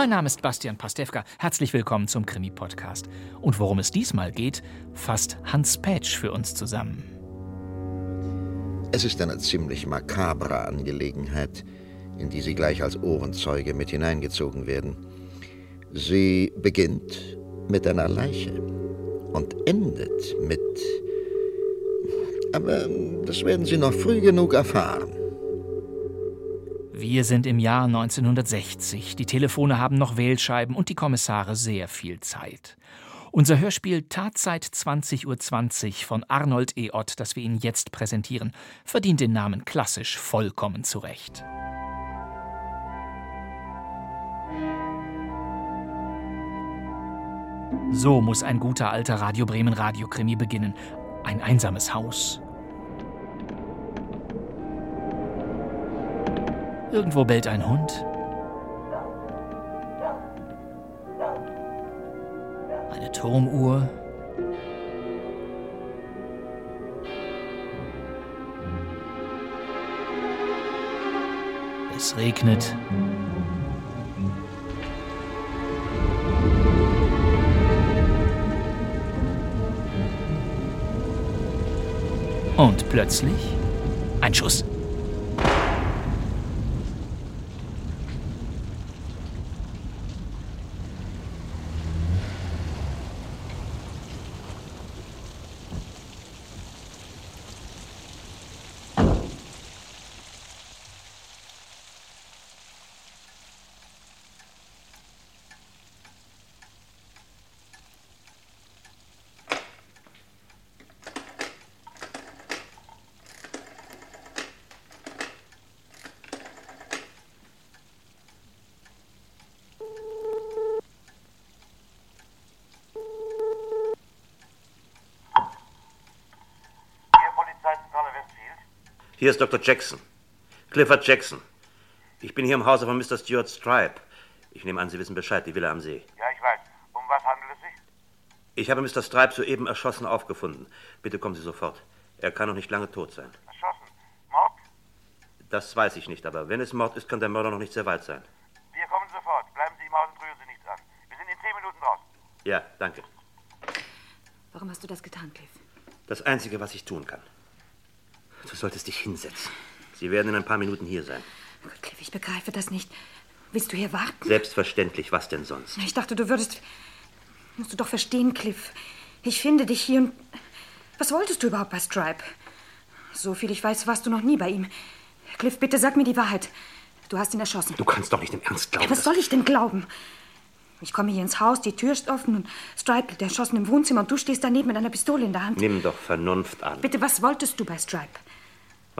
Mein Name ist Bastian Pastewka. Herzlich willkommen zum Krimi-Podcast. Und worum es diesmal geht, fasst Hans Pätsch für uns zusammen. Es ist eine ziemlich makabre Angelegenheit, in die Sie gleich als Ohrenzeuge mit hineingezogen werden. Sie beginnt mit einer Leiche und endet mit... Aber das werden Sie noch früh genug erfahren. Wir sind im Jahr 1960. Die Telefone haben noch Wählscheiben und die Kommissare sehr viel Zeit. Unser Hörspiel Tatzeit 20.20 Uhr von Arnold E. Ott, das wir Ihnen jetzt präsentieren, verdient den Namen klassisch vollkommen zurecht. So muss ein guter alter Radio Bremen Radiokrimi beginnen. Ein einsames Haus. Irgendwo bellt ein Hund. Eine Turmuhr. Es regnet. Und plötzlich ein Schuss. Hier Polizeizentrale Westfield. Hier ist Dr. Jackson. Clifford Jackson. Ich bin hier im Hause von Mr. Stuart Stripe. Ich nehme an, Sie wissen Bescheid, die Villa am See. Ja, ich weiß. Um was handelt es sich? Ich habe Mr. Stripe soeben erschossen aufgefunden. Bitte kommen Sie sofort. Er kann noch nicht lange tot sein. Erschossen. Mord? Das weiß ich nicht, aber wenn es Mord ist, kann der Mörder noch nicht sehr weit sein. Wir kommen sofort. Bleiben Sie im Haus und rühren Sie nicht dran. Wir sind in zehn Minuten draußen. Ja, danke. Warum hast du das getan, Cliff? Das Einzige, was ich tun kann. Du solltest dich hinsetzen. Sie werden in ein paar Minuten hier sein. Gott, Cliff, ich begreife das nicht. Willst du hier warten? Selbstverständlich, was denn sonst? Ich dachte, du würdest. Musst du doch verstehen, Cliff. Ich finde dich hier und. Was wolltest du überhaupt bei Stripe? So viel ich weiß, warst du noch nie bei ihm. Cliff, bitte sag mir die Wahrheit. Du hast ihn erschossen. Du kannst doch nicht im Ernst glauben. Ja, was soll ich denn glauben? Ich komme hier ins Haus, die Tür ist offen und Stripe liegt erschossen im Wohnzimmer und du stehst daneben mit einer Pistole in der Hand. Nimm doch Vernunft an. Bitte, was wolltest du bei Stripe?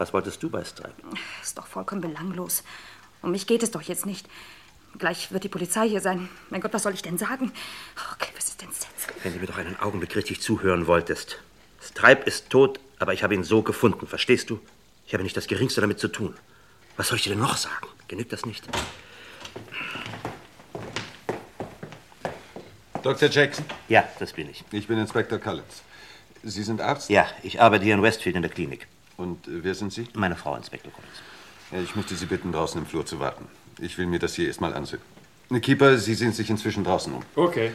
Was wolltest du bei Stripe? Ist doch vollkommen belanglos. Um mich geht es doch jetzt nicht. Gleich wird die Polizei hier sein. Mein Gott, was soll ich denn sagen? Oh, Cliff, es ist entsetzlich. Wenn du mir doch einen Augenblick richtig zuhören wolltest. Stripe ist tot, aber ich habe ihn so gefunden, verstehst du? Ich habe nicht das Geringste damit zu tun. Was soll ich dir denn noch sagen? Genügt das nicht? Dr. Jackson, Ja, das bin ich. ich bin Inspektor Collins. Sie sind Arzt? Ja, ich arbeite hier in Westfield in der Klinik. Und äh, wer sind Sie? Meine Frau, Inspektor Collins. Ja, ich möchte Sie bitten, draußen im Flur zu warten. Ich will mir das hier erstmal ansehen. Keeper, Sie sehen sich inzwischen draußen um. Okay.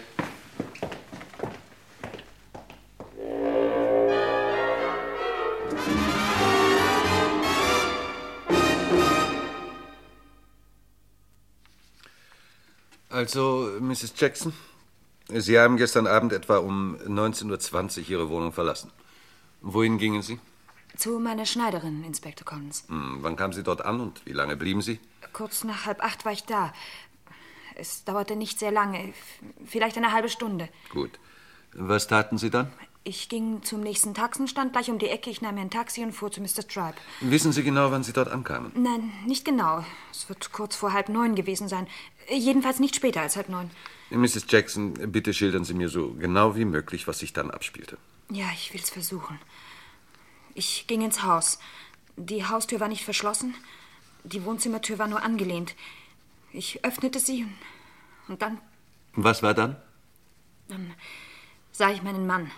Also, Mrs. Jackson, Sie haben gestern Abend etwa um 19.20 Uhr Ihre Wohnung verlassen. Wohin gingen Sie? Zu meiner Schneiderin, Inspektor Collins. Hm, wann kamen Sie dort an und wie lange blieben Sie? Kurz nach halb acht war ich da. Es dauerte nicht sehr lange, vielleicht eine halbe Stunde. Gut. Was taten Sie dann? Ich ging zum nächsten Taxenstand gleich um die Ecke. Ich nahm mir ein Taxi und fuhr zu Mr. Stripe. Wissen Sie genau, wann Sie dort ankamen? Nein, nicht genau. Es wird kurz vor halb neun gewesen sein. Jedenfalls nicht später als halb neun. Mrs. Jackson, bitte schildern Sie mir so genau wie möglich, was sich dann abspielte. Ja, ich will's versuchen. Ich ging ins Haus. Die Haustür war nicht verschlossen. Die Wohnzimmertür war nur angelehnt. Ich öffnete sie und dann, Was war dann? dann sah ich meinen Mann.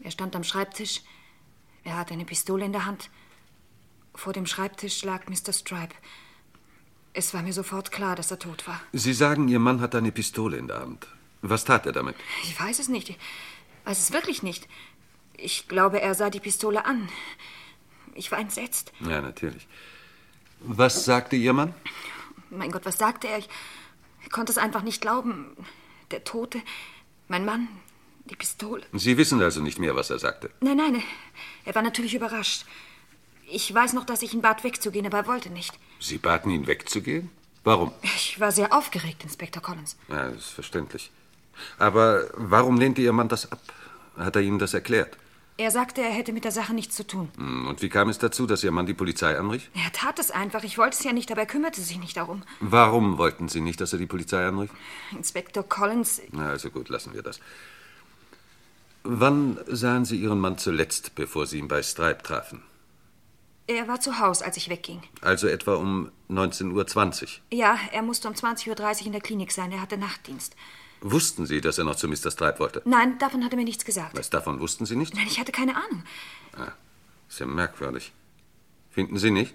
Er stand am Schreibtisch. Er hatte eine Pistole in der Hand. Vor dem Schreibtisch lag Mr. Stripe. Es war mir sofort klar, dass er tot war. Sie sagen, Ihr Mann hatte eine Pistole in der Hand. Was tat er damit? Ich weiß es nicht. Ich weiß es wirklich nicht. Ich glaube, er sah die Pistole an. Ich war entsetzt. Ja, natürlich. Was sagte Ihr Mann? Mein Gott, was sagte er? Ich, konnte es einfach nicht glauben. Der Tote, mein Mann, die Pistole. Sie wissen also nicht mehr, was er sagte. Nein, nein, er war natürlich überrascht. Ich weiß noch, dass ich ihn bat, wegzugehen, aber er wollte nicht. Sie baten ihn wegzugehen? Warum? Ich war sehr aufgeregt, Inspektor Collins. Ja, das ist verständlich. Aber warum lehnte Ihr Mann das ab? Hat er Ihnen das erklärt? Er sagte, er hätte mit der Sache nichts zu tun. Hm, Und wie kam es dazu, dass Ihr Mann die Polizei anrief? Er tat es einfach. Ich wollte es ja nicht, aber er kümmerte sich nicht darum. Warum wollten Sie nicht, dass er die Polizei anrief? Inspektor Collins, Na, also gut, lassen wir das. Wann sahen Sie Ihren Mann zuletzt, bevor Sie ihn bei Stripe trafen? er war zu Hause, als ich wegging. Also etwa um 19.20 Uhr. Ja, er musste um 20.30 Uhr in der Klinik sein. Er hatte Nachtdienst. Wussten Sie, dass er noch zu Mr. Stripe wollte? Nein, davon hat er mir nichts gesagt. Was davon wussten Sie nicht? Nein, ich hatte keine Ahnung. Ist ja merkwürdig. Finden Sie nicht?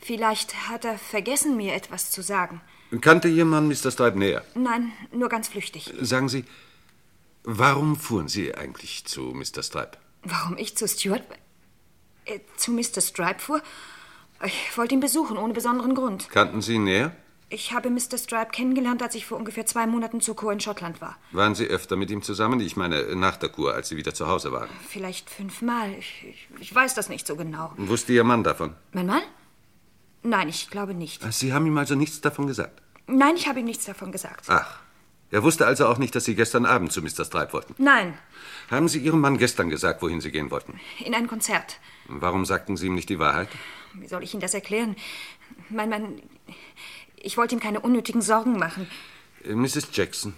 Vielleicht hat er vergessen, mir etwas zu sagen. Kannte Ihr Mann Mr. Stripe näher? Nein, nur ganz flüchtig. Sagen Sie, warum fuhren Sie eigentlich zu Mr. Stripe? Warum ich zu Stuart... Äh, zu Mr. Stripe fuhr? Ich wollte ihn besuchen, ohne besonderen Grund. Kannten Sie ihn näher? Ich habe Mr. Stripe kennengelernt, als ich vor ungefähr zwei Monaten zur Kur in Schottland war. Waren Sie öfter mit ihm zusammen? Ich meine, nach der Kur, als Sie wieder zu Hause waren. Vielleicht fünfmal. Ich, ich, ich weiß das nicht so genau. Wusste Ihr Mann davon? Mein Mann? Nein, ich glaube nicht. Sie haben ihm also nichts davon gesagt? Nein, ich habe ihm nichts davon gesagt. Ach. Er wusste also auch nicht, dass Sie gestern Abend zu Mr. Stripe wollten. Nein, Haben Sie Ihrem Mann gestern gesagt, wohin Sie gehen wollten? in ein Konzert. Warum sagten Sie ihm nicht die Wahrheit? Wie soll ich Ihnen das erklären? Mein Mann. Ich wollte ihm keine unnötigen Sorgen machen. Äh, Mrs. Jackson,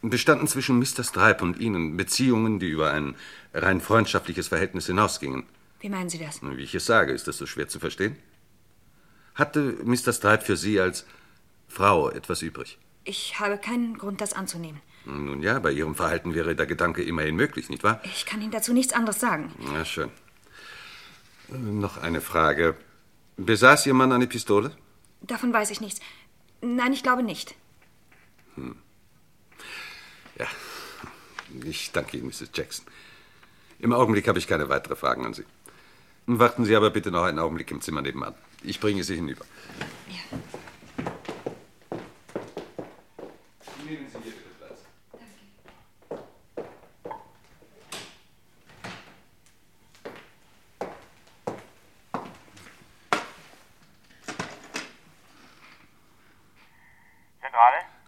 bestanden zwischen Mr. Stripe und Ihnen Beziehungen, die über ein rein freundschaftliches Verhältnis hinausgingen? Wie meinen Sie das? Wie ich es sage, ist das so schwer zu verstehen? Hatte Mr. Stripe für Sie als Frau etwas übrig? Ich habe keinen Grund, das anzunehmen. Nun ja, bei Ihrem Verhalten wäre der Gedanke immerhin möglich, nicht wahr? Ich kann Ihnen dazu nichts anderes sagen. Na schön. Äh, Noch eine Frage. Besaß Ihr Mann eine Pistole? Davon weiß ich nichts. Nein, ich glaube nicht. Ja. Ich danke Ihnen, Mrs. Jackson. Im Augenblick habe ich keine weiteren Fragen an Sie. Warten Sie aber bitte noch einen Augenblick im Zimmer nebenan. Ich bringe Sie hinüber. Nehmen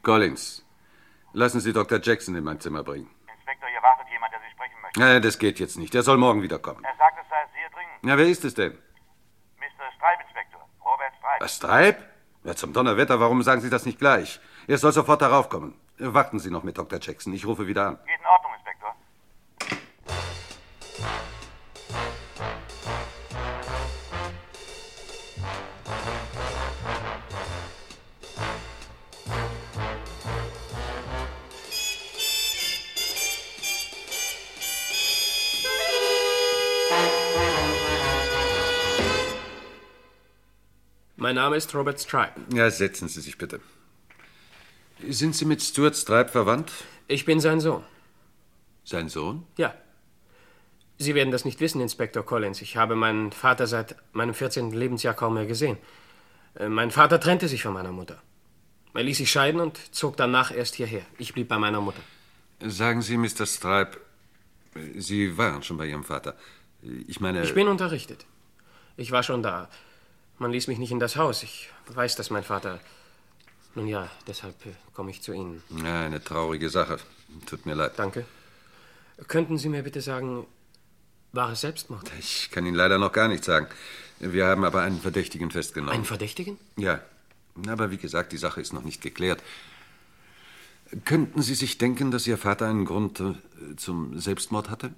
Collins, lassen Sie Dr. Jackson in mein Zimmer bringen. Inspektor, hier wartet jemand, der Sie sprechen möchte. Ja, das geht jetzt nicht. Er soll morgen wiederkommen. Er sagt, es sei sehr dringend. Ja, wer ist es denn? Mr. Stripe, Inspektor. Robert Stripe. Was, Stripe? Ja, zum Donnerwetter, warum sagen Sie das nicht gleich? Er soll sofort darauf kommen. Warten Sie noch mit Dr. Jackson. Ich rufe wieder an. Geht Mein Name ist Robert Stripe. Ja, setzen Sie sich bitte. Sind Sie mit Stuart Stripe verwandt? Ich bin sein Sohn. Sein Sohn? Ja. Sie werden das nicht wissen, Inspektor Collins. Ich habe meinen Vater seit meinem 14. Lebensjahr kaum mehr gesehen. Äh, Mein Vater trennte sich von meiner Mutter. Er ließ sich scheiden und zog danach erst hierher. Ich blieb bei meiner Mutter. Sagen Sie, Mr. Stripe, Sie waren schon bei Ihrem Vater. Ich meine. Ich bin unterrichtet. Ich war schon da. Man ließ mich nicht in das Haus. Ich weiß, dass mein Vater. Nun ja, deshalb äh, komme ich zu Ihnen. Ja, eine traurige Sache. Tut mir leid. Danke. Könnten Sie mir bitte sagen, war es Selbstmord? Ich kann Ihnen leider noch gar nichts sagen. Wir haben aber einen Verdächtigen festgenommen. Einen Verdächtigen? Ja. Aber wie gesagt, die Sache ist noch nicht geklärt. Könnten Sie sich denken, dass Ihr Vater einen Grund äh, zum Selbstmord hatte?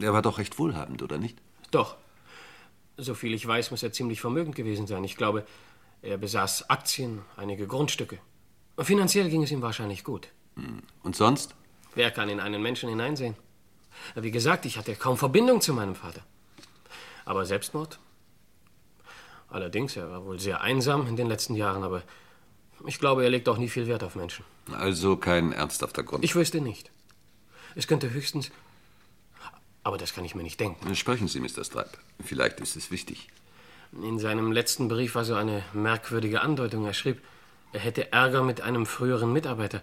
Er war doch recht wohlhabend, oder nicht? Doch. Soviel ich weiß, muss er ziemlich vermögend gewesen sein. Ich glaube, er besaß Aktien, einige Grundstücke. Finanziell ging es ihm wahrscheinlich gut. Und sonst? Wer kann in einen Menschen hineinsehen? Wie gesagt, ich hatte kaum Verbindung zu meinem Vater. Aber Selbstmord? Allerdings, er war wohl sehr einsam in den letzten Jahren, aber ich glaube, er legt auch nie viel Wert auf Menschen. Also kein ernsthafter Grund. Ich wüsste nicht. Es könnte höchstens. Aber das kann ich mir nicht denken. Sprechen Sie, Mr. Stripe. Vielleicht ist es wichtig. In seinem letzten Brief war so eine merkwürdige Andeutung. Er schrieb, er hätte Ärger mit einem früheren Mitarbeiter.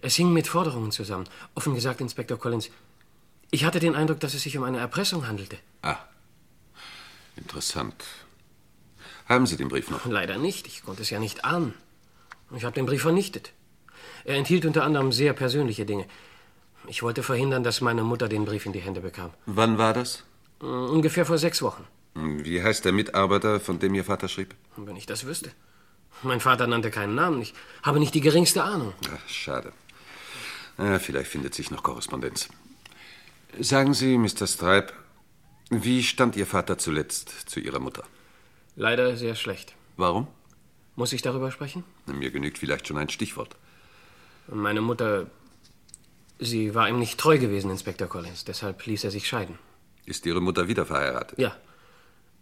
Es hing mit Forderungen zusammen. Offen gesagt, Inspektor Collins, ich hatte den Eindruck, dass es sich um eine Erpressung handelte. Ah, interessant. Haben Sie den Brief noch? Leider nicht. Ich konnte es ja nicht ahnen. Ich habe den Brief vernichtet. Er enthielt unter anderem sehr persönliche Dinge. Ich wollte verhindern, dass meine Mutter den Brief in die Hände bekam. Wann war das? Ungefähr vor sechs Wochen. Wie heißt der Mitarbeiter, von dem Ihr Vater schrieb? Wenn ich das wüsste. Mein Vater nannte keinen Namen. Ich habe nicht die geringste Ahnung. Ach, schade. Ja, vielleicht findet sich noch Korrespondenz. Sagen Sie, Mr. Stripe, wie stand Ihr Vater zuletzt zu Ihrer Mutter? Leider sehr schlecht. Warum? Muss ich darüber sprechen? Mir genügt vielleicht schon ein Stichwort. Meine Mutter. Sie war ihm nicht treu gewesen, Inspektor Collins. Deshalb ließ er sich scheiden. Ist Ihre Mutter wieder verheiratet? Ja.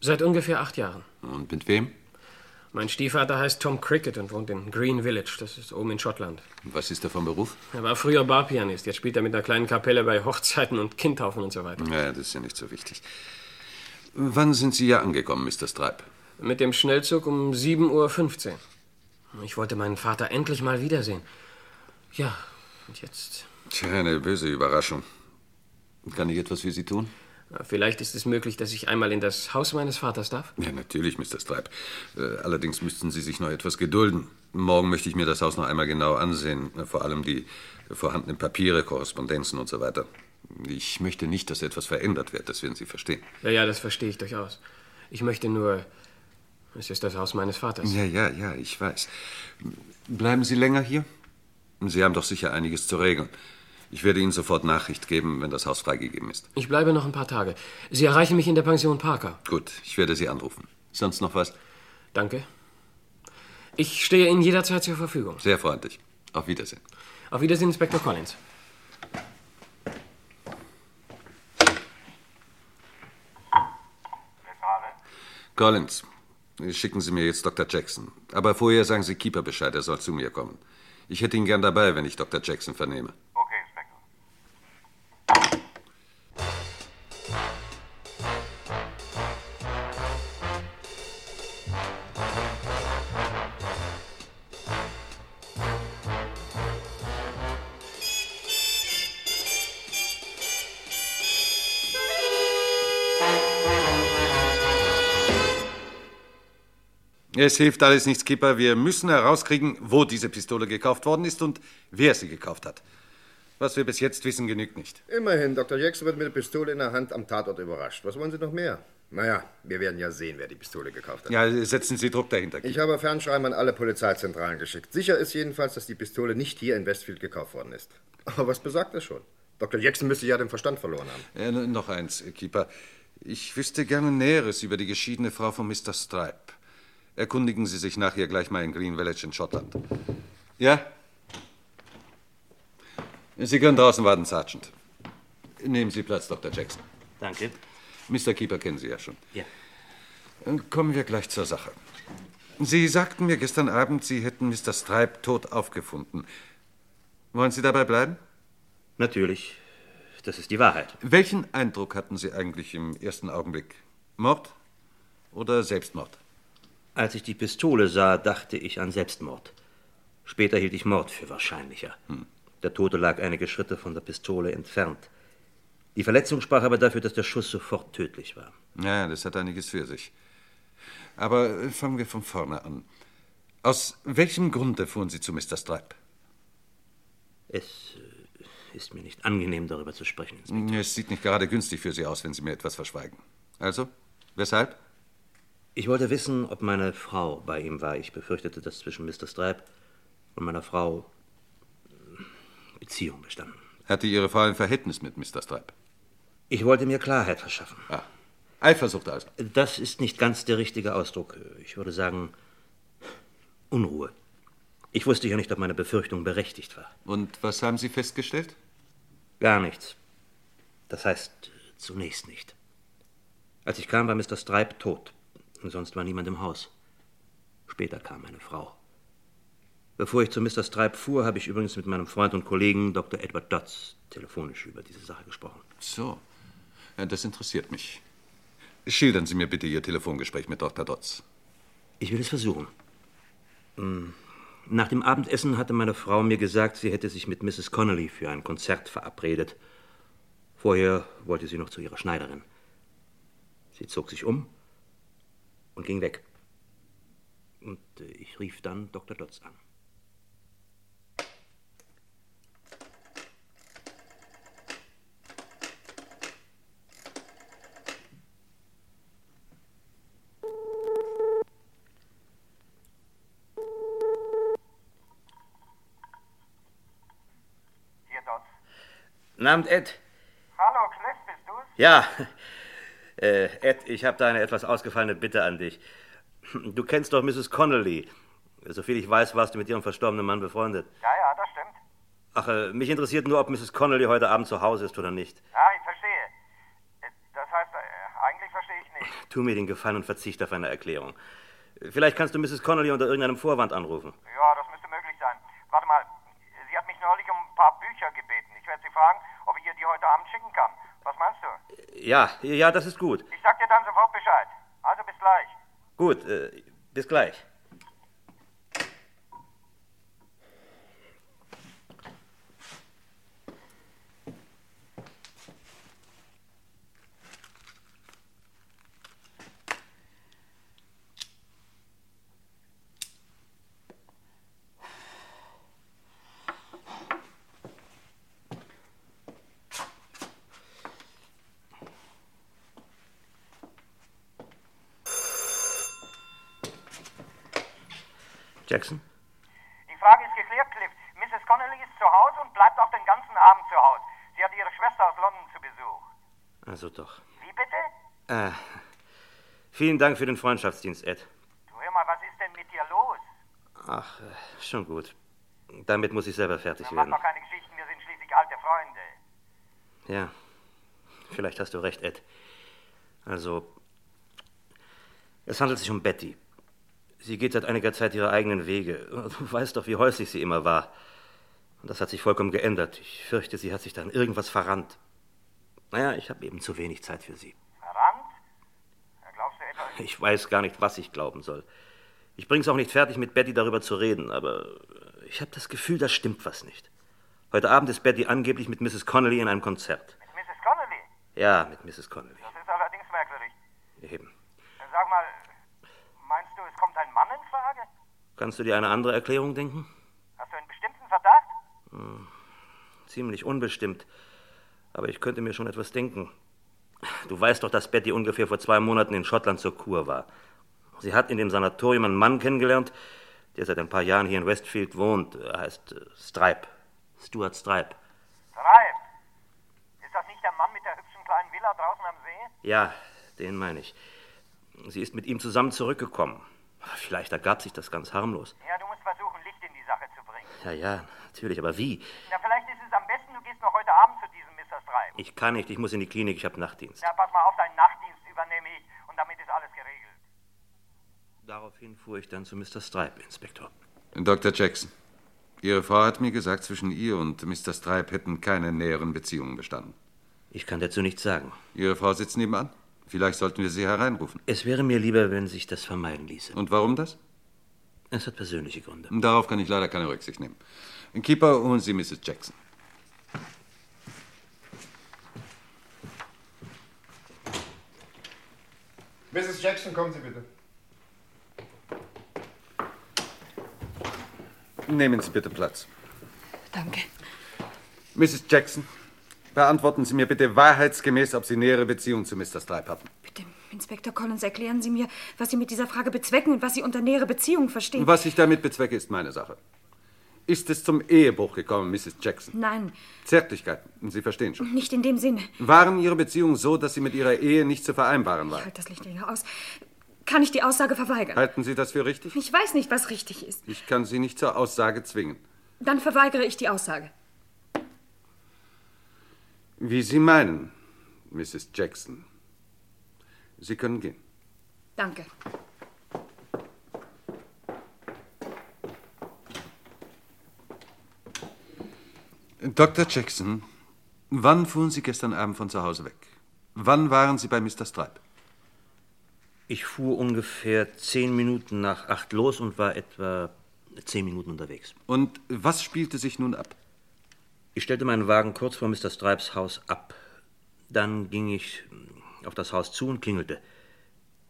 Seit ungefähr acht Jahren. Und mit wem? Mein Stiefvater heißt Tom Cricket und wohnt in Green Village. Das ist oben in Schottland. Was ist er vom Beruf? Er war früher Barpianist. Jetzt spielt er mit einer kleinen Kapelle bei Hochzeiten und Kindtaufen und so weiter. Ja, das ist ja nicht so wichtig. Wann sind Sie hier angekommen, Mr. Stripe? Mit dem Schnellzug um 7.15 Uhr. Ich wollte meinen Vater endlich mal wiedersehen. Ja, und jetzt. Tja, eine böse Überraschung. Kann ich etwas für Sie tun? Vielleicht ist es möglich, dass ich einmal in das Haus meines Vaters darf? Ja, natürlich, Mr. Stripe. Äh, allerdings müssten Sie sich noch etwas gedulden. Morgen möchte ich mir das Haus noch einmal genau ansehen. Vor allem die vorhandenen Papiere, Korrespondenzen und so weiter. Ich möchte nicht, dass etwas verändert wird, das werden Sie verstehen. Ja, ja, das verstehe ich durchaus. Ich möchte nur. Es ist das Haus meines Vaters. Ja, ja, ja, ich weiß. Bleiben Sie länger hier? Sie haben doch sicher einiges zu regeln. Ich werde Ihnen sofort Nachricht geben, wenn das Haus freigegeben ist. Ich bleibe noch ein paar Tage. Sie erreichen mich in der Pension Parker. Gut, ich werde Sie anrufen. Sonst noch was? Danke. Ich stehe Ihnen jederzeit zur Verfügung. Sehr freundlich. Auf Wiedersehen. Auf Wiedersehen, Inspektor Collins. Collins, schicken Sie mir jetzt Dr. Jackson. Aber vorher sagen Sie Keeper Bescheid, er soll zu mir kommen. Ich hätte ihn gern dabei, wenn ich Dr. Jackson vernehme. Es hilft alles nichts, Skipper. Wir müssen herauskriegen, wo diese Pistole gekauft worden ist und wer sie gekauft hat. Was wir bis jetzt wissen, genügt nicht. Immerhin, Dr. Jackson wird mit der Pistole in der Hand am Tatort überrascht. Was wollen Sie noch mehr? Naja, wir werden ja sehen, wer die Pistole gekauft hat. Ja, setzen Sie Druck dahinter. Ich habe Fernschreiben an alle Polizeizentralen geschickt. Sicher ist jedenfalls, dass die Pistole nicht hier in Westfield gekauft worden ist. Aber was besagt das schon? Dr. Jackson müsste ja den Verstand verloren haben. Äh, noch eins, Keeper. Ich wüsste gerne Näheres über die geschiedene Frau von Mr. Stripe. Erkundigen Sie sich nachher gleich mal in Green Village in Schottland. Ja? Sie können draußen warten, Sergeant. Nehmen Sie Platz, Dr. Jackson. Danke. Mr. Keeper kennen Sie ja schon. Ja. Dann Kommen wir gleich zur Sache. Sie sagten mir gestern Abend, Sie hätten Mr. Stripe tot aufgefunden. Wollen Sie dabei bleiben? Natürlich. Das ist die Wahrheit. Welchen Eindruck hatten Sie eigentlich im ersten Augenblick? Mord oder Selbstmord? Als ich die Pistole sah, dachte ich an Selbstmord. Später hielt ich Mord für wahrscheinlicher. Der Tote lag einige Schritte von der Pistole entfernt. Die Verletzung sprach aber dafür, dass der Schuss sofort tödlich war. Ja, das hat einiges für sich. Aber äh, fangen wir von vorne an. Aus welchem Grunde fuhren Sie zu Mr. Stripe? Es äh, ist mir nicht angenehm, darüber zu sprechen. Inspektor. Es sieht nicht gerade günstig für Sie aus, wenn Sie mir etwas verschweigen. Also, weshalb? Ich wollte wissen, ob meine Frau bei ihm war. Ich befürchtete, dass zwischen Mr. Stripe und meiner Frau Beziehung bestanden. Hatte Ihre Frau ein Verhältnis mit Mr. Stripe? Ich wollte mir Klarheit verschaffen. Ah, Eifersucht also? Das ist nicht ganz der richtige Ausdruck. Ich würde sagen, Unruhe. Ich wusste ja nicht, ob meine Befürchtung berechtigt war. Und was haben Sie festgestellt? Gar nichts. Das heißt, zunächst nicht. Als ich kam, war Mr. Stripe tot. Sonst war niemand im Haus. Später kam meine Frau. Bevor ich zu Mr. Stripe fuhr, habe ich übrigens mit meinem Freund und Kollegen Dr. Edward Dodds telefonisch über diese Sache gesprochen. So, ja, das interessiert mich. Schildern Sie mir bitte Ihr Telefongespräch mit Dr. Dodds. Ich will es versuchen. Hm, Nach dem Abendessen hatte meine Frau mir gesagt, sie hätte sich mit Mrs. Connolly für ein Konzert verabredet. Vorher wollte sie noch zu ihrer Schneiderin. Sie zog sich um und ging weg. Und äh, ich rief dann Dr. Dodds an. Abend, Ed. Hallo, Cliff, bist du's? Ja, äh, Ed, ich habe da eine etwas ausgefallene Bitte an dich. Du kennst doch Mrs. Connolly. Soviel ich weiß, warst du mit ihrem verstorbenen Mann befreundet. Ja, ja, das stimmt. Ach, äh, mich interessiert nur, ob Mrs. Connolly heute Abend zu Hause ist oder nicht. Ja, ich verstehe. Das heißt, äh, eigentlich verstehe ich nicht. Tu mir den Gefallen und verzichte auf eine Erklärung. Vielleicht kannst du Mrs. Connolly unter irgendeinem Vorwand anrufen. Ja, das müsste möglich sein. Warte mal, sie hat mich neulich um ein paar Bücher gebeten. Ich werde sie fragen, ob ich ihr die heute Abend schicken kann. Was meinst du? Ja, ja, das ist gut. Ich sag dir dann sofort Bescheid. Also bis gleich. Gut, äh, bis gleich. Jackson? Die Frage ist geklärt, Cliff. Mrs. Connolly ist zu Hause und bleibt auch den ganzen Abend zu Hause. Sie hat ihre Schwester aus London zu Besuch. Also doch. Wie bitte? Äh, vielen Dank für den Freundschaftsdienst, Ed. Du hör mal, was ist denn mit dir los? Ach, äh, schon gut. Damit muss ich selber fertig Mach werden. doch keine Geschichten, wir sind schließlich alte Freunde. Ja, vielleicht hast du recht, Ed. Also, es handelt sich um Betty. Sie geht seit einiger Zeit ihre eigenen Wege. Du weißt doch, wie häuslich sie immer war. Und das hat sich vollkommen geändert. Ich fürchte, sie hat sich dann irgendwas verrannt. Naja, ich habe eben zu wenig Zeit für sie. Ja, glaubst du etwa? Ich weiß gar nicht, was ich glauben soll. Ich bring's auch nicht fertig, mit Betty darüber zu reden, aber ich habe das Gefühl, da stimmt was nicht. Heute Abend ist Betty angeblich mit Mrs. Connolly in einem Konzert. Mit Mrs. Connolly? Ja, mit Mrs. Connolly. Das ist allerdings merkwürdig. Eben. Sag mal, meinst du, es kommt ein Mann in Frage? Kannst du dir eine andere Erklärung denken? Hast du einen bestimmten Verdacht? Hm, ziemlich unbestimmt. Aber ich könnte mir schon etwas denken. Du weißt doch, dass Betty ungefähr vor zwei Monaten in Schottland zur Kur war. Sie hat in dem Sanatorium einen Mann kennengelernt, der seit ein paar Jahren hier in Westfield wohnt. Er heißt äh, Stripe. Stuart Stripe. Treib. Ist das nicht der Mann mit der hübschen kleinen Villa draußen am See? Ja, den meine ich. Sie ist mit ihm zusammen zurückgekommen. Vielleicht ergab sich das ganz harmlos. Ja, du musst versuchen, Licht in die Sache zu bringen. Ja, ja, natürlich, aber wie? Na, vielleicht ist es am besten, du gehst noch heute Abend zu diesem Mr. Stripe. Ich kann nicht, ich muss in die Klinik, ich habe Nachtdienst. Ja, pass mal auf, deinen Nachtdienst übernehme ich und damit ist alles geregelt. Daraufhin fuhr ich dann zu Mr. Stripe, Inspektor. Dr. Jackson, Ihre Frau hat mir gesagt, zwischen ihr und Mr. Stripe hätten keine näheren Beziehungen bestanden. Ich kann dazu nichts sagen. Ihre Frau sitzt nebenan. Vielleicht sollten wir sie hereinrufen. Es wäre mir lieber, wenn sich das vermeiden ließe. Und warum das? Es hat persönliche Gründe. Darauf kann ich leider keine Rücksicht nehmen. Keeper, holen Sie Mrs. Jackson. Mrs. Jackson, kommen Sie bitte. Nehmen Sie bitte Platz. Danke. Mrs. Jackson, beantworten Sie mir bitte wahrheitsgemäß, ob Sie nähere Beziehung zu Mr. Stripe hatten. Bitte, Inspektor Collins, erklären Sie mir, was Sie mit dieser Frage bezwecken und was Sie unter nähere Beziehung verstehen. Was ich damit bezwecke, ist meine Sache. Ist es zum Ehebruch gekommen, Mrs. Jackson? Nein, Zärtlichkeiten, Sie verstehen schon. nicht in dem Sinne. Waren Ihre Beziehungen so, dass sie mit Ihrer Ehe nicht zu vereinbaren waren? Halt das Licht hier aus. Kann ich die Aussage verweigern? Halten Sie das für richtig? Ich weiß nicht, was richtig ist. Ich kann Sie nicht zur Aussage zwingen. Dann verweigere ich die Aussage. Wie Sie meinen, Mrs. Jackson. Sie können gehen. Danke. Dr. Jackson, wann fuhren Sie gestern Abend von zu Hause weg? Wann waren Sie bei Mr. Stripe? Ich fuhr ungefähr zehn Minuten nach acht los und war etwa zehn Minuten unterwegs. Und was spielte sich nun ab? Ich stellte meinen Wagen kurz vor Mr. Stripes Haus ab. Dann ging ich auf das Haus zu und klingelte.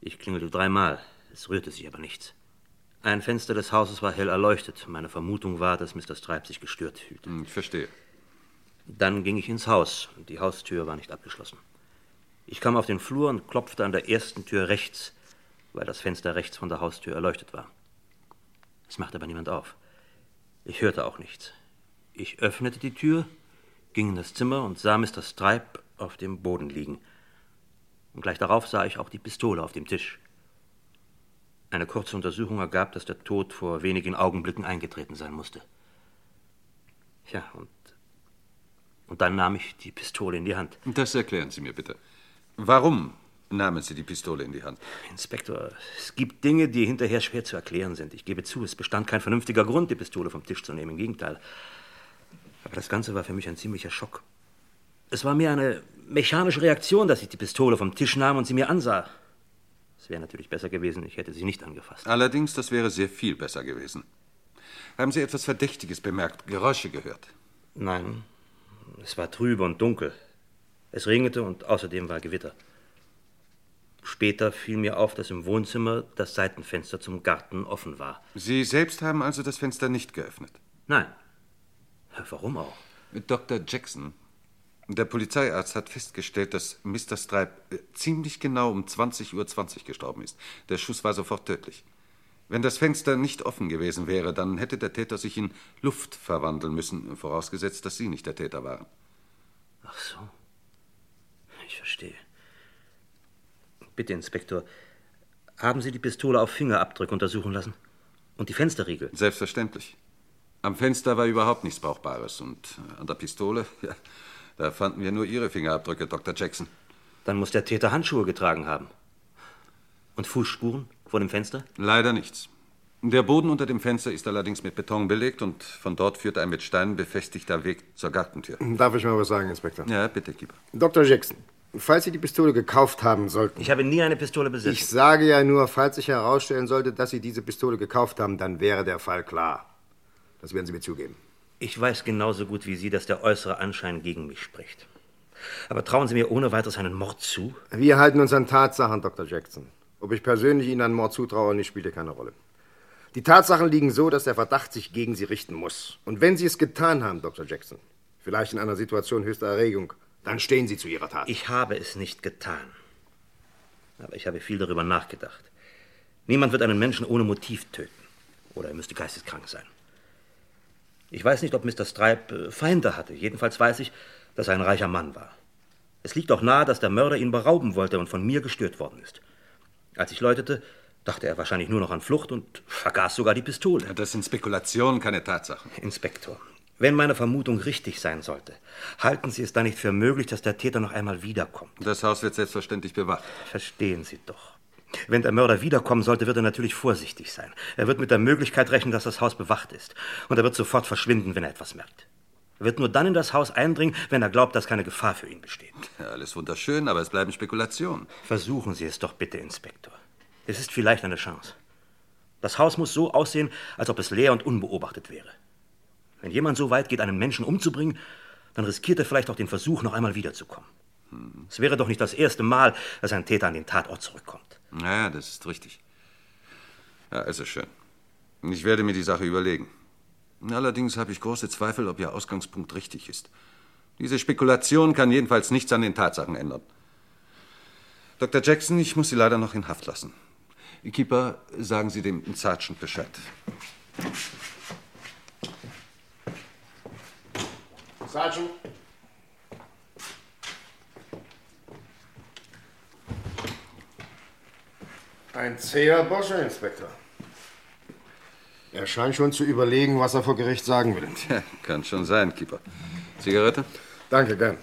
Ich klingelte dreimal. Es rührte sich aber nichts. Ein Fenster des Hauses war hell erleuchtet. Meine Vermutung war, dass Mr. Stripe sich gestört fühlte. Hm, Ich verstehe. Dann ging ich ins Haus. Die Haustür war nicht abgeschlossen. Ich kam auf den Flur und klopfte an der ersten Tür rechts, weil das Fenster rechts von der Haustür erleuchtet war. Es machte aber niemand auf. Ich hörte auch nichts. Ich öffnete die Tür, ging in das Zimmer und sah Mr. Stripe auf dem Boden liegen. Und gleich darauf sah ich auch die Pistole auf dem Tisch. Eine kurze Untersuchung ergab, dass der Tod vor wenigen Augenblicken eingetreten sein musste. Ja, und, und dann nahm ich die Pistole in die Hand. Das erklären Sie mir bitte. Warum nahmen Sie die Pistole in die Hand? Inspektor, es gibt Dinge, die hinterher schwer zu erklären sind. Ich gebe zu, es bestand kein vernünftiger Grund, die Pistole vom Tisch zu nehmen. Im Gegenteil. Aber das Ganze war für mich ein ziemlicher Schock. Es war mir eine mechanische Reaktion, dass ich die Pistole vom Tisch nahm und sie mir ansah. Es wäre natürlich besser gewesen, ich hätte sie nicht angefasst. Allerdings, das wäre sehr viel besser gewesen. Haben Sie etwas Verdächtiges bemerkt, Geräusche gehört? Nein, es war trübe und dunkel. Es regnete und außerdem war Gewitter. Später fiel mir auf, dass im Wohnzimmer das Seitenfenster zum Garten offen war. Sie selbst haben also das Fenster nicht geöffnet? Nein. Warum auch? Dr. Jackson, der Polizeiarzt hat festgestellt, dass Mr. Stripe äh, ziemlich genau um 20.20 Uhr gestorben ist. Der Schuss war sofort tödlich. Wenn das Fenster nicht offen gewesen wäre, dann hätte der Täter sich in Luft verwandeln müssen, vorausgesetzt, dass Sie nicht der Täter waren. Ach so. Ich verstehe. Bitte, Inspektor, haben Sie die Pistole auf Fingerabdrücke untersuchen lassen? Und die Fensterriegel? Selbstverständlich. Am Fenster war überhaupt nichts Brauchbares und äh, an der Pistole, ja, da fanden wir nur Ihre Fingerabdrücke, Dr. Jackson. Dann muss der Täter Handschuhe getragen haben. Und Fußspuren vor dem Fenster? Leider nichts. Der Boden unter dem Fenster ist allerdings mit Beton belegt und von dort führt ein mit Steinen befestigter Weg zur Gartentür. Darf ich mal was sagen, Inspektor? Ja, bitte, Keeper. Dr. Jackson, falls Sie die Pistole gekauft haben sollten. Ich habe nie eine Pistole besessen. Ich sage ja nur, falls sich herausstellen sollte, dass Sie diese Pistole gekauft haben, dann wäre der Fall klar. Das werden Sie mir zugeben. Ich weiß genauso gut wie Sie, dass der äußere Anschein gegen mich spricht. Aber trauen Sie mir ohne weiteres einen Mord zu? Wir halten uns an Tatsachen, Dr. Jackson. Ob ich persönlich Ihnen einen Mord zutraue, nicht, spielt keine Rolle. Die Tatsachen liegen so, dass der Verdacht sich gegen Sie richten muss. Und wenn Sie es getan haben, Dr. Jackson, vielleicht in einer Situation höchster Erregung, dann stehen Sie zu Ihrer Tat. Ich habe es nicht getan. Aber ich habe viel darüber nachgedacht. Niemand wird einen Menschen ohne Motiv töten. Oder er müsste geisteskrank sein. Ich weiß nicht, ob Mr. Stripe äh, Feinde hatte. Jedenfalls weiß ich, dass er ein reicher Mann war. Es liegt auch nahe, dass der Mörder ihn berauben wollte und von mir gestört worden ist. Als ich läutete, dachte er wahrscheinlich nur noch an Flucht und vergaß sogar die Pistole. Ja, das sind Spekulationen, keine Tatsachen. Inspektor, wenn meine Vermutung richtig sein sollte, halten Sie es dann nicht für möglich, dass der Täter noch einmal wiederkommt? Das Haus wird selbstverständlich bewacht. Verstehen Sie doch. Wenn der Mörder wiederkommen sollte, wird er natürlich vorsichtig sein. Er wird mit der Möglichkeit rechnen, dass das Haus bewacht ist. Und er wird sofort verschwinden, wenn er etwas merkt. Er wird nur dann in das Haus eindringen, wenn er glaubt, dass keine Gefahr für ihn besteht. Ja, alles wunderschön, aber es bleiben Spekulationen. Versuchen Sie es doch bitte, Inspektor. Es ist vielleicht eine Chance. Das Haus muss so aussehen, als ob es leer und unbeobachtet wäre. Wenn jemand so weit geht, einen Menschen umzubringen, dann riskiert er vielleicht auch den Versuch, noch einmal wiederzukommen. Hm. Es wäre doch nicht das erste Mal, dass ein Täter an den Tatort zurückkommt. Ja, das ist richtig. Ja, es ist schön. Ich werde mir die Sache überlegen. Allerdings habe ich große Zweifel, ob Ihr Ausgangspunkt richtig ist. Diese Spekulation kann jedenfalls nichts an den Tatsachen ändern. Dr. Jackson, ich muss Sie leider noch in Haft lassen. Keeper, sagen Sie dem Sergeant Bescheid. Sergeant. Ein zäher Bursche, Inspektor. Er scheint schon zu überlegen, was er vor Gericht sagen will. Tja, kann schon sein, Keeper. Zigarette? Danke, gern.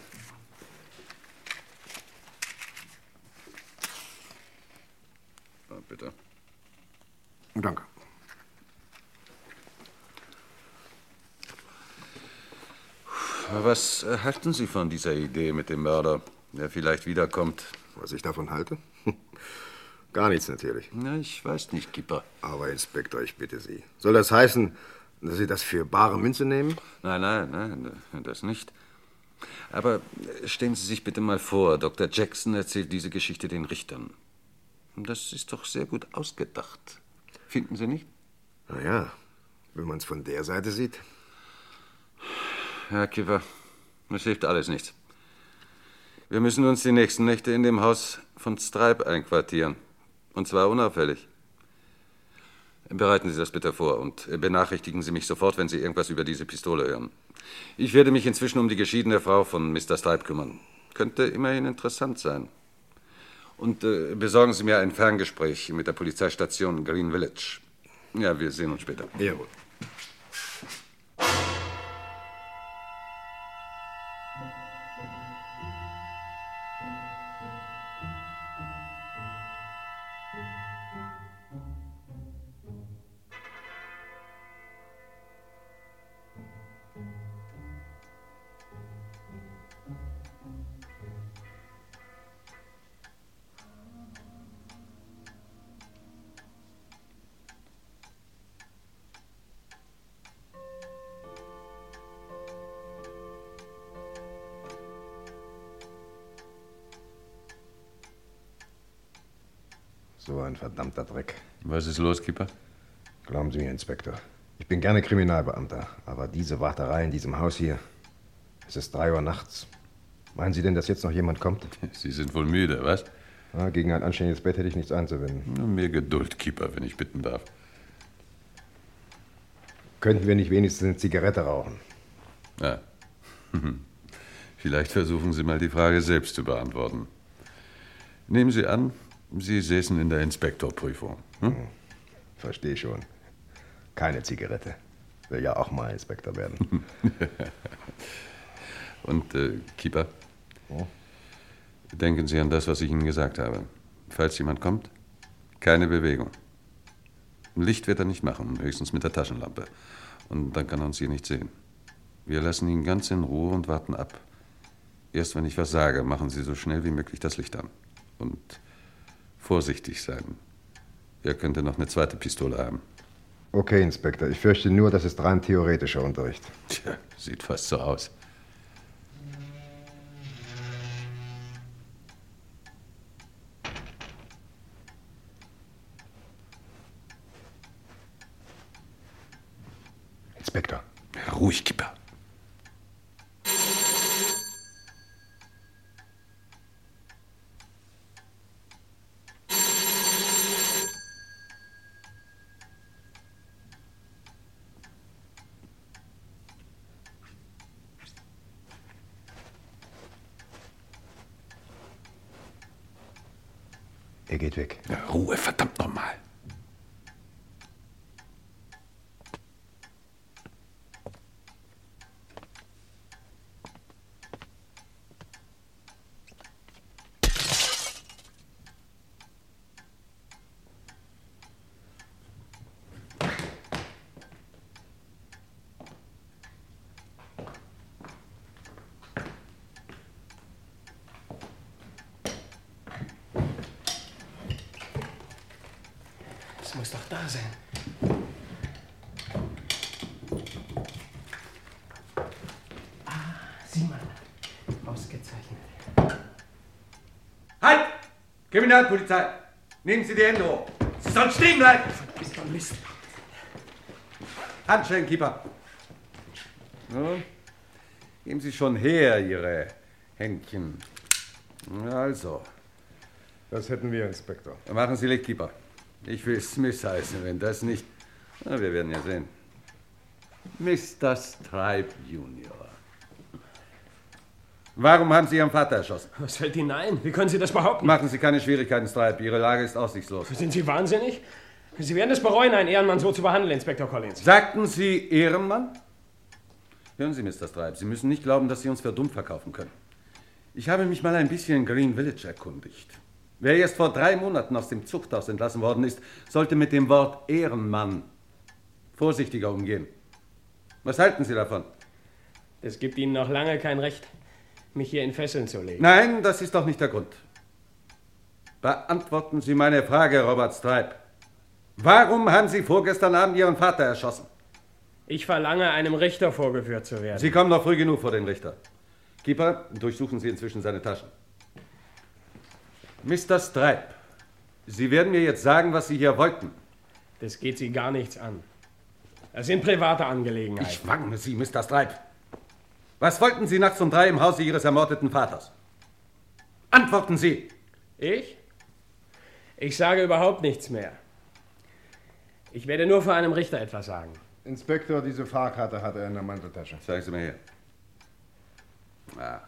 Ah, bitte. Danke. Was äh, halten Sie von dieser Idee mit dem Mörder, der vielleicht wiederkommt? Was ich davon halte? Gar nichts natürlich. Na, ich weiß nicht, Keeper. Aber Inspektor, ich bitte Sie. Soll das heißen, dass Sie das für bare Münze nehmen? Nein, nein, nein, das nicht. Aber stellen Sie sich bitte mal vor, Dr. Jackson erzählt diese Geschichte den Richtern. Das ist doch sehr gut ausgedacht. Finden Sie nicht? Na ja, wenn man es von der Seite sieht. Herr Kiefer, das hilft alles nichts. Wir müssen uns die nächsten Nächte in dem Haus von Stripe einquartieren. Und zwar unauffällig. Bereiten Sie das bitte vor und benachrichtigen Sie mich sofort, wenn Sie irgendwas über diese Pistole hören. Ich werde mich inzwischen um die geschiedene Frau von Mr. Stripe kümmern. Könnte immerhin interessant sein. Und äh, besorgen Sie mir ein Ferngespräch mit der Polizeistation Green Village. Ja, wir sehen uns später. Jawohl. Ist los, Keeper? Glauben Sie mir, Inspektor. Ich bin gerne Kriminalbeamter, aber diese Warterei in diesem Haus hier. Es ist drei Uhr nachts. Meinen Sie denn, dass jetzt noch jemand kommt? Sie sind wohl müde, was? Ja, gegen ein anständiges Bett hätte ich nichts einzuwenden. Nur mehr Geduld, Keeper, wenn ich bitten darf. Könnten wir nicht wenigstens eine Zigarette rauchen? Ja. Vielleicht versuchen Sie mal die Frage selbst zu beantworten. Nehmen Sie an, Sie säßen in der Inspektorprüfung. Hm? Verstehe schon. Keine Zigarette. Will ja auch mal Inspektor werden. Und, äh, Keeper? Oh? Denken Sie an das, was ich Ihnen gesagt habe. Falls jemand kommt, keine Bewegung. Licht wird er nicht machen, höchstens mit der Taschenlampe. Und dann kann er uns hier nicht sehen. Wir lassen ihn ganz in Ruhe und warten ab. Erst wenn ich was sage, machen Sie so schnell wie möglich das Licht an. Und vorsichtig sein. Er könnte noch eine zweite Pistole haben. Okay, Inspektor. Ich fürchte nur, das ist rein theoretischer Unterricht. Tja, sieht fast so aus. Inspektor. Ruhig, Kipper. Er geht weg. Ja, Ruhe, verdammt nochmal. Das muss doch da sein. Ah, sieh mal. Ausgezeichnet. Halt! Kriminalpolizei! Nehmen Sie die Hände hoch. Sie sollen stehen bleiben! Bist du Mist. Handschellen, Keeper. Nun, geben Sie schon her, Ihre Händchen. Also, Das hätten wir, Inspektor. Machen Sie Licht, Keeper. Ich will Smith heißen, wenn das nicht. Na, wir werden ja sehen. Mr. Stripe Junior. Warum haben Sie Ihren Vater erschossen? Was fällt Ihnen ein? Wie können Sie das behaupten? Machen Sie keine Schwierigkeiten, Stripe. Ihre Lage ist aussichtslos. Sind Sie wahnsinnig? Sie werden es bereuen, einen Ehrenmann so zu behandeln, Inspektor Collins. Sagten Sie Ehrenmann? Hören Sie, Mr. Stripe, Sie müssen nicht glauben, dass Sie uns für dumm verkaufen können. Ich habe mich mal ein bisschen in Green Village erkundigt. Wer erst vor drei Monaten aus dem Zuchthaus entlassen worden ist, sollte mit dem Wort Ehrenmann vorsichtiger umgehen. Was halten Sie davon? Das gibt Ihnen noch lange kein Recht, mich hier in Fesseln zu legen. Nein, das ist doch nicht der Grund. Beantworten Sie meine Frage, Robert Stripe. Warum haben Sie vorgestern Abend Ihren Vater erschossen? Ich verlange, einem Richter vorgeführt zu werden. Sie kommen noch früh genug vor den Richter. Keeper, durchsuchen Sie inzwischen seine Taschen. Mr. Stripe, Sie werden mir jetzt sagen, was Sie hier wollten. Das geht Sie gar nichts an. Das sind private Angelegenheiten. Ich warne Sie, Mr. Stripe. Was wollten Sie nachts um drei im Hause Ihres ermordeten Vaters? Antworten Sie! Ich? Ich sage überhaupt nichts mehr. Ich werde nur vor einem Richter etwas sagen. Inspektor, diese Fahrkarte hat er in der Manteltasche. Zeigen Sie mir her. Ah,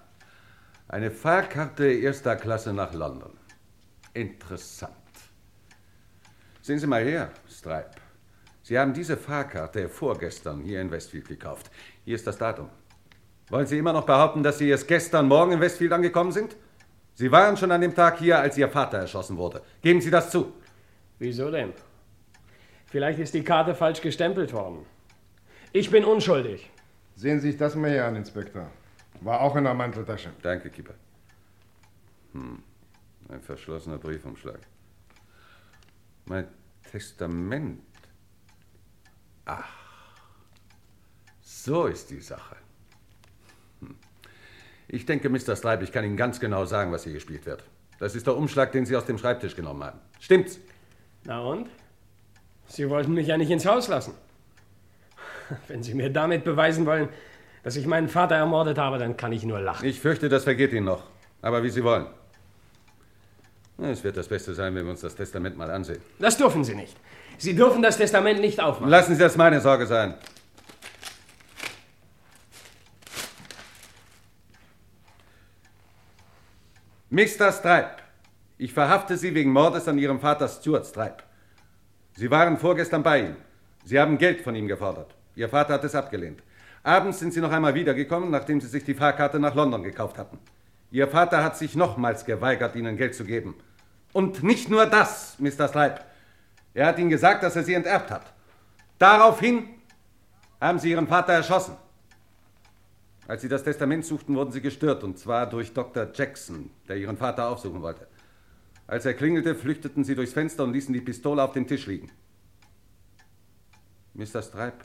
eine Fahrkarte erster Klasse nach London. Interessant. Sehen Sie mal her, Stripe. Sie haben diese Fahrkarte vorgestern hier in Westfield gekauft. Hier ist das Datum. Wollen Sie immer noch behaupten, dass Sie erst gestern Morgen in Westfield angekommen sind? Sie waren schon an dem Tag hier, als Ihr Vater erschossen wurde. Geben Sie das zu. Wieso denn? Vielleicht ist die Karte falsch gestempelt worden. Ich bin unschuldig. Sehen Sie sich das mal hier an, Inspektor. War auch in der Manteltasche. Danke, Keeper. Hm. Ein verschlossener Briefumschlag. Mein Testament. Ach. So ist die Sache. Hm. Ich denke, Mr. Stripe, ich kann Ihnen ganz genau sagen, was hier gespielt wird. Das ist der Umschlag, den Sie aus dem Schreibtisch genommen haben. Stimmt's? Na und? Sie wollten mich ja nicht ins Haus lassen. Wenn Sie mir damit beweisen wollen, dass ich meinen Vater ermordet habe, dann kann ich nur lachen. Ich fürchte, das vergeht Ihnen noch. Aber wie Sie wollen. Es wird das Beste sein, wenn wir uns das Testament mal ansehen. Das dürfen Sie nicht. Sie dürfen das Testament nicht aufmachen. Lassen Sie das meine Sorge sein. Mr. Stripe, ich verhafte Sie wegen Mordes an Ihrem Vater Stuart Stripe. Sie waren vorgestern bei ihm. Sie haben Geld von ihm gefordert. Ihr Vater hat es abgelehnt. Abends sind Sie noch einmal wiedergekommen, nachdem Sie sich die Fahrkarte nach London gekauft hatten. Ihr Vater hat sich nochmals geweigert, Ihnen Geld zu geben. Und nicht nur das, Mr. Stripe. Er hat Ihnen gesagt, dass er Sie enterbt hat. Daraufhin haben Sie Ihren Vater erschossen. Als Sie das Testament suchten, wurden Sie gestört, und zwar durch Dr. Jackson, der Ihren Vater aufsuchen wollte. Als er klingelte, flüchteten Sie durchs Fenster und ließen die Pistole auf dem Tisch liegen. Mr. Stripe,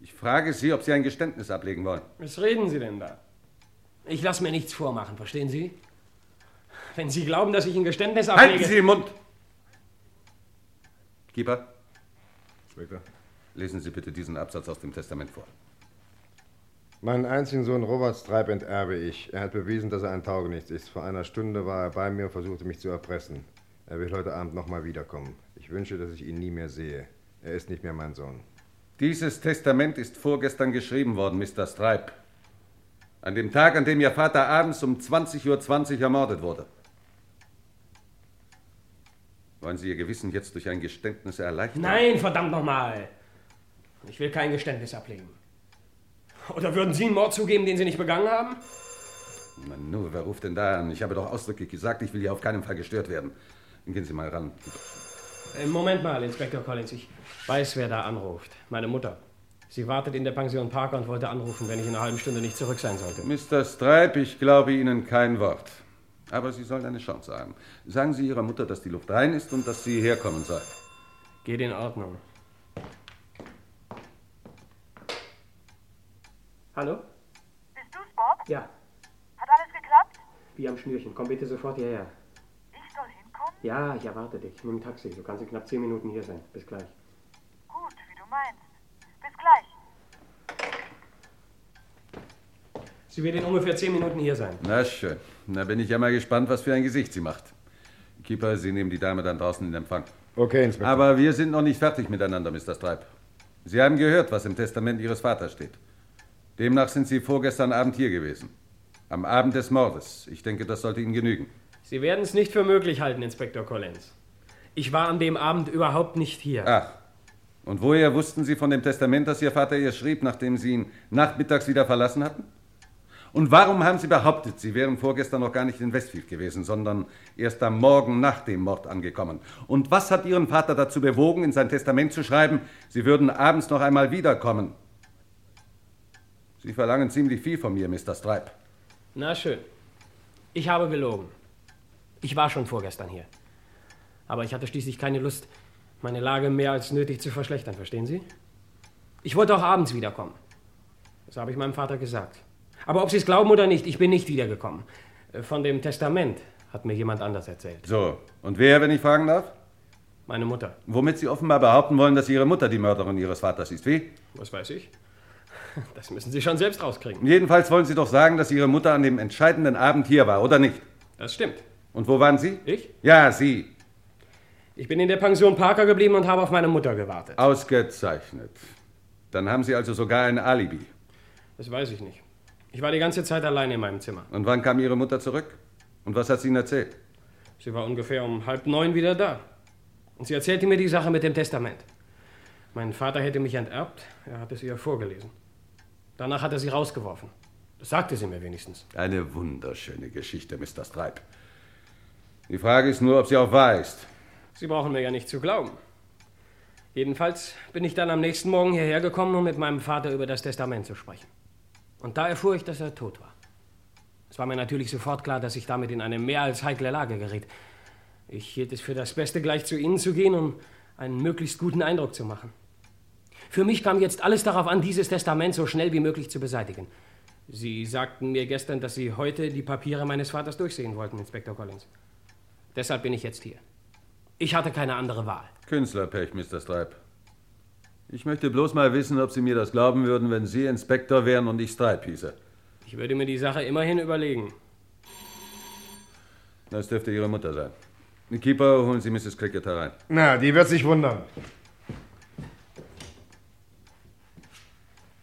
ich frage Sie, ob Sie ein Geständnis ablegen wollen. Was reden Sie denn da? Ich lasse mir nichts vormachen, verstehen Sie? Wenn Sie glauben, dass ich ein Geständnis ablege... Halten Sie den Mund! Keeper, Inspektor. lesen Sie bitte diesen Absatz aus dem Testament vor. Meinen einzigen Sohn Robert Stripe enterbe ich. Er hat bewiesen, dass er ein Taugenichts ist. Vor einer Stunde war er bei mir und versuchte mich zu erpressen. Er wird heute Abend nochmal wiederkommen. Ich wünsche, dass ich ihn nie mehr sehe. Er ist nicht mehr mein Sohn. Dieses Testament ist vorgestern geschrieben worden, Mr. Stripe. An dem Tag, an dem Ihr Vater abends um 20.20 Uhr ermordet wurde. Wollen Sie Ihr Gewissen jetzt durch ein Geständnis erleichtern? Nein, verdammt nochmal! Ich will kein Geständnis ablegen. Oder würden Sie einen Mord zugeben, den Sie nicht begangen haben? Manu, wer ruft denn da an? Ich habe doch ausdrücklich gesagt, ich will hier auf keinen Fall gestört werden. Gehen Sie mal ran. Äh, Moment mal, Inspektor Collins. Ich weiß, wer da anruft. Meine Mutter. Sie wartet in der Pension Parker und wollte anrufen, wenn ich in einer halben Stunde nicht zurück sein sollte. Mr. Stripe, ich glaube Ihnen kein Wort. Aber Sie sollen eine Chance haben. Sagen Sie Ihrer Mutter, dass die Luft rein ist und dass sie herkommen soll. Geht in Ordnung. Hallo? Bist du's, Bob? Ja, Hat alles geklappt? wie am Schnürchen. Komm bitte sofort hierher. Ich soll hinkommen? Ja, ich erwarte dich. Mit dem Taxi. Du kannst in knapp zehn Minuten hier sein. Bis gleich. Gut, wie du meinst. Bis gleich. Sie wird in ungefähr zehn Minuten hier sein. Na schön. Na bin ich ja mal gespannt, was für ein Gesicht sie macht. Keeper, Sie nehmen die Dame dann draußen in Empfang. Okay, Inspektor. Aber wir sind noch nicht fertig miteinander, Mr. Stripe. Sie haben gehört, was im Testament Ihres Vaters steht. Demnach sind Sie vorgestern Abend hier gewesen. Am Abend des Mordes. Ich denke, das sollte Ihnen genügen. Sie werden es nicht für möglich halten, Inspektor Collins. Ich war an dem Abend überhaupt nicht hier. Ach. Und woher wussten Sie von dem Testament, das Ihr Vater ihr schrieb, nachdem Sie ihn nachmittags wieder verlassen hatten? Und warum haben Sie behauptet, Sie wären vorgestern noch gar nicht in Westfield gewesen, sondern erst am Morgen nach dem Mord angekommen? Und was hat Ihren Vater dazu bewogen, in sein Testament zu schreiben, Sie würden abends noch einmal wiederkommen? Sie verlangen ziemlich viel von mir, Mr. Stripe. Na schön. Ich habe gelogen. Ich war schon vorgestern hier. Aber ich hatte schließlich keine Lust, meine Lage mehr als nötig zu verschlechtern, verstehen Sie? Ich wollte auch abends wiederkommen. Das habe ich meinem Vater gesagt. Aber ob Sie es glauben oder nicht, ich bin nicht wiedergekommen. Äh, Von dem Testament hat mir jemand anders erzählt. So, und wer, wenn ich fragen darf? Meine Mutter. Womit Sie offenbar behaupten wollen, dass Ihre Mutter die Mörderin Ihres Vaters ist. Wie? Was weiß ich? Das müssen Sie schon selbst rauskriegen. Jedenfalls wollen Sie doch sagen, dass Ihre Mutter an dem entscheidenden Abend hier war, oder nicht? Das stimmt. Und wo waren Sie? Ich? Ja, Sie. Ich bin in der Pension Parker geblieben und habe auf meine Mutter gewartet. Ausgezeichnet. Dann haben Sie also sogar ein Alibi. Das weiß ich nicht. Ich war die ganze Zeit allein in meinem Zimmer. Und wann kam Ihre Mutter zurück? Und was hat sie Ihnen erzählt? Sie war ungefähr um halb neun wieder da. Und sie erzählte mir die Sache mit dem Testament. Mein Vater hätte mich enterbt, er hat es ihr vorgelesen. Danach hat er sie rausgeworfen. Das sagte sie mir wenigstens. Eine wunderschöne Geschichte, Mr. Stripe. Die Frage ist nur, ob sie auch wahr ist. Sie brauchen mir ja nicht zu glauben. Jedenfalls bin ich dann am nächsten Morgen hierher gekommen, um mit meinem Vater über das Testament zu sprechen. Und da erfuhr ich, dass er tot war. Es war mir natürlich sofort klar, dass ich damit in eine mehr als heikle Lage geriet. Ich hielt es für das Beste, gleich zu Ihnen zu gehen, um einen möglichst guten Eindruck zu machen. Für mich kam jetzt alles darauf an, dieses Testament so schnell wie möglich zu beseitigen. Sie sagten mir gestern, dass Sie heute die Papiere meines Vaters durchsehen wollten, Inspektor Collins. Deshalb bin ich jetzt hier. Ich hatte keine andere Wahl. Künstlerpech, Mr. Stripe. Ich möchte bloß mal wissen, ob Sie mir das glauben würden, wenn Sie Inspektor wären und ich Stripe hieße. Ich würde mir die Sache immerhin überlegen. Das dürfte Ihre Mutter sein. Keeper, holen Sie Mrs. Cricket herein. Na, die wird sich wundern.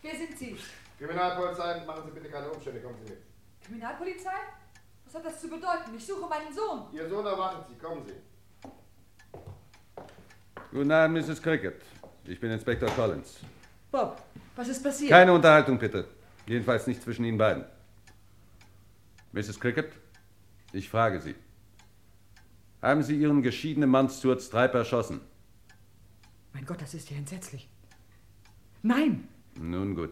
Wer sind Sie? Kriminalpolizei, machen Sie bitte keine Umstände, kommen Sie mit. Kriminalpolizei? Was hat das zu bedeuten? Ich suche meinen Sohn. Ihr Sohn erwartet Sie, kommen Sie. Guten Abend, Mrs. Cricket. Ich bin Inspektor Collins. Bob, was ist passiert? Keine Unterhaltung, bitte. Jedenfalls nicht zwischen Ihnen beiden. Mrs. Cricket, ich frage Sie. Haben Sie Ihren geschiedenen Mann Stuart Stripe erschossen? Mein Gott, das ist ja entsetzlich. Nein, Nun gut.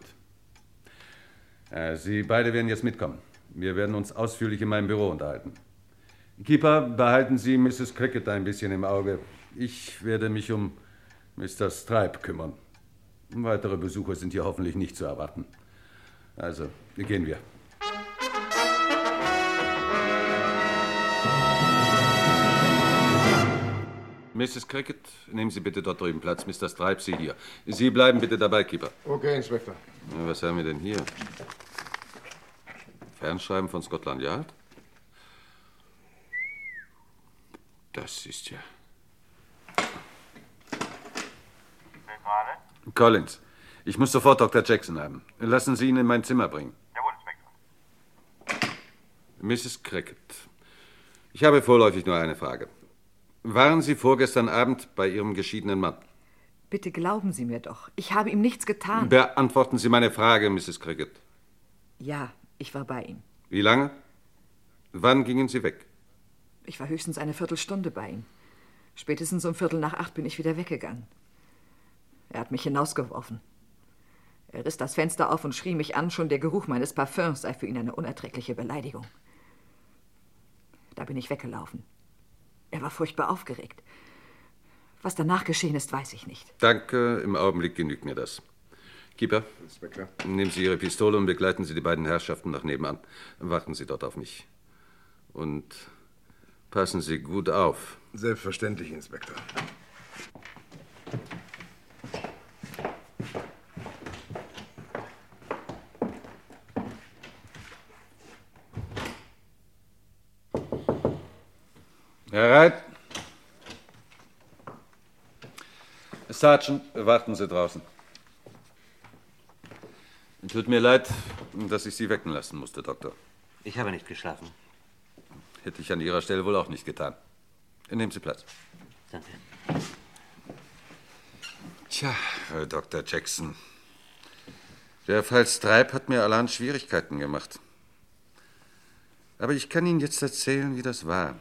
Äh, Sie beide werden jetzt mitkommen. Wir werden uns ausführlich in meinem Büro unterhalten. Keeper, behalten Sie Mrs. Cricket ein bisschen im Auge. Ich werde mich um Mr. Stripe kümmern. Weitere Besucher sind hier hoffentlich nicht zu erwarten. Also, gehen wir. Mrs. Cricket, nehmen Sie bitte dort drüben Platz. Mr. Stripe, Sie hier. Sie bleiben bitte dabei, Keeper. Okay, Inspektor. Was haben wir denn hier? Fernschreiben von Scotland Yard? Das ist ja. Wer gerade? Collins, ich muss sofort Dr. Jackson haben. Lassen Sie ihn in mein Zimmer bringen. Jawohl, Inspektor. Mrs. Cricket, ich habe vorläufig nur eine Frage. Waren Sie vorgestern Abend bei Ihrem geschiedenen Mann? bitte glauben Sie mir doch. Ich habe ihm nichts getan. Beantworten Sie meine Frage, Mrs. Cricket. ja, ich war bei ihm. Wie lange? Wann gingen Sie weg? Ich war höchstens eine Viertelstunde bei ihm. Spätestens um Viertel nach acht bin ich wieder weggegangen. Er hat mich hinausgeworfen. Er riss das Fenster auf und schrie mich an, schon der Geruch meines Parfüms sei für ihn eine unerträgliche Beleidigung. Da bin ich weggelaufen. Er war furchtbar aufgeregt. Was danach geschehen ist, weiß ich nicht. Danke, im Augenblick genügt mir das. Keeper, Inspektor. nehmen Sie Ihre Pistole und begleiten Sie die beiden Herrschaften nach nebenan. Warten Sie dort auf mich. Und passen Sie gut auf. Selbstverständlich, Inspektor. Bereit? Sergeant, warten Sie draußen. Tut mir leid, dass ich Sie wecken lassen musste, Doktor. Ich habe nicht geschlafen. Hätte ich an Ihrer Stelle wohl auch nicht getan. Nehmen Sie Platz. Danke. Tja, Herr Dr. Jackson. Der Fall Stripe hat mir allein Schwierigkeiten gemacht. Aber ich kann Ihnen jetzt erzählen, wie das war.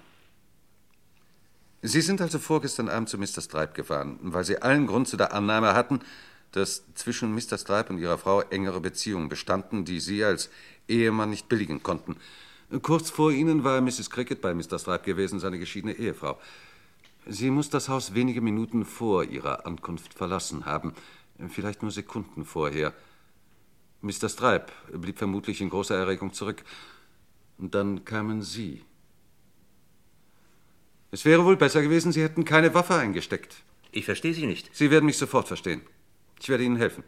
Sie sind also vorgestern Abend zu Mr. Stripe gefahren, weil Sie allen Grund zu der Annahme hatten, dass zwischen Mr. Stripe und Ihrer Frau engere Beziehungen bestanden, die Sie als Ehemann nicht billigen konnten. Kurz vor Ihnen war Mrs. Cricket bei Mr. Stripe gewesen, seine geschiedene Ehefrau. Sie muss das Haus wenige Minuten vor ihrer Ankunft verlassen haben, vielleicht nur Sekunden vorher. Mr. Stripe blieb vermutlich in großer Erregung zurück. Und dann kamen Sie. Es wäre wohl besser gewesen, Sie hätten keine Waffe eingesteckt. Ich verstehe Sie nicht. Sie werden mich sofort verstehen. Ich werde Ihnen helfen.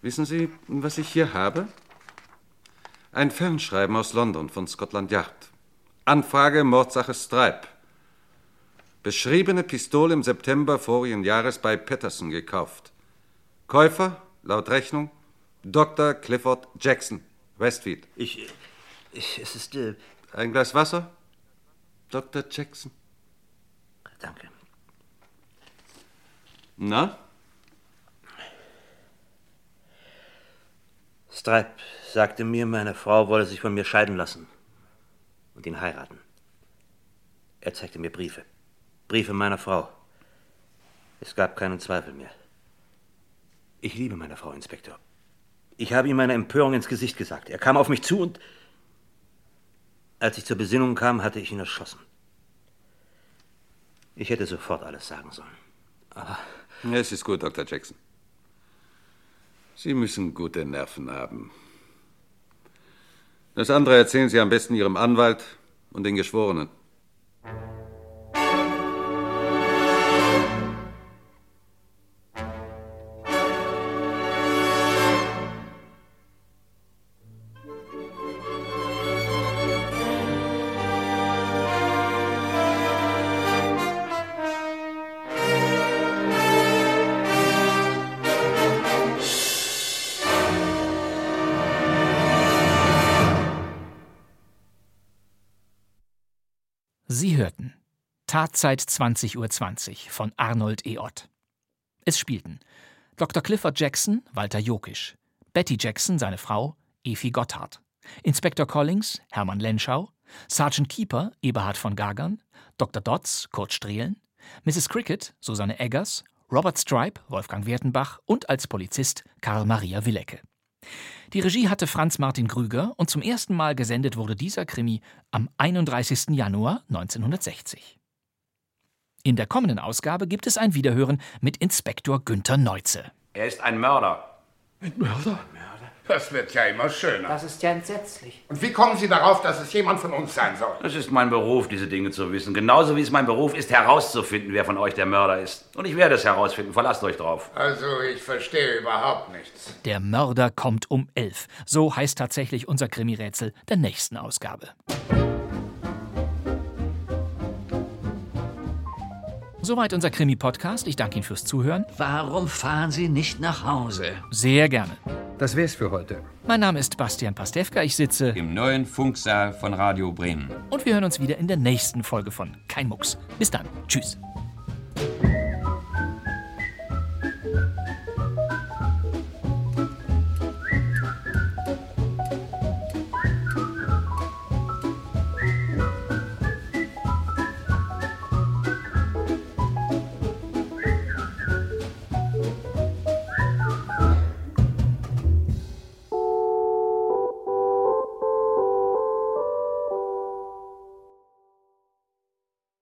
Wissen Sie, was ich hier habe? Ein Fernschreiben aus London von Scotland Yard. Anfrage Mordsache Stripe. Beschriebene Pistole im September vorigen Jahres bei Patterson gekauft. Käufer, laut Rechnung, Dr. Clifford Jackson, Westfield. Ich. ich es ist. Äh Ein Glas Wasser? Dr. Jackson. Danke. Na? Stripe sagte mir, meine Frau wolle sich von mir scheiden lassen und ihn heiraten. Er zeigte mir Briefe. Briefe meiner Frau. Es gab keinen Zweifel mehr. Ich liebe meine Frau, Inspektor. Ich habe ihm meine Empörung ins Gesicht gesagt. Er kam auf mich zu und als ich zur Besinnung kam, hatte ich ihn erschossen. Ich hätte sofort alles sagen sollen. Aber. Es ist gut, Dr. Jackson. Sie müssen gute Nerven haben. Das andere erzählen Sie am besten Ihrem Anwalt und den Geschworenen. Tatzeit 20.20 Uhr 20 von Arnold E. Ott. Es spielten Dr. Clifford Jackson, Walter Jokisch, Betty Jackson, seine Frau, Efi Gotthard, Inspektor Collins, Hermann Lenschau, Sergeant Keeper, Eberhard von Gagern, Dr. Dodds, Kurt Strehlen, Mrs. Cricket, Susanne Eggers, Robert Stripe, Wolfgang Wertenbach und als Polizist Karl Maria Willecke. Die Regie hatte Franz Martin Krüger und zum ersten Mal gesendet wurde dieser Krimi am 31. Januar 1960. In der kommenden Ausgabe gibt es ein Wiederhören mit Inspektor Günther Neuze. Er ist ein Mörder. Ein Mörder? Das wird ja immer schöner. Das ist ja entsetzlich. Und wie kommen Sie darauf, dass es jemand von uns sein soll? Es ist mein Beruf, diese Dinge zu wissen. Genauso wie es mein Beruf ist, herauszufinden, wer von euch der Mörder ist. Und ich werde es herausfinden, verlasst euch drauf. Also, ich verstehe überhaupt nichts. Der Mörder kommt um elf. So heißt tatsächlich unser Krimirätsel der nächsten Ausgabe. Soweit unser Krimi-Podcast. Ich danke Ihnen fürs Zuhören. Warum fahren Sie nicht nach Hause? Sehr gerne. Das wär's für heute. Mein Name ist Bastian Pastewka. Ich sitze im neuen Funksaal von Radio Bremen. Und wir hören uns wieder in der nächsten Folge von Kein Mucks. Bis dann. Tschüss.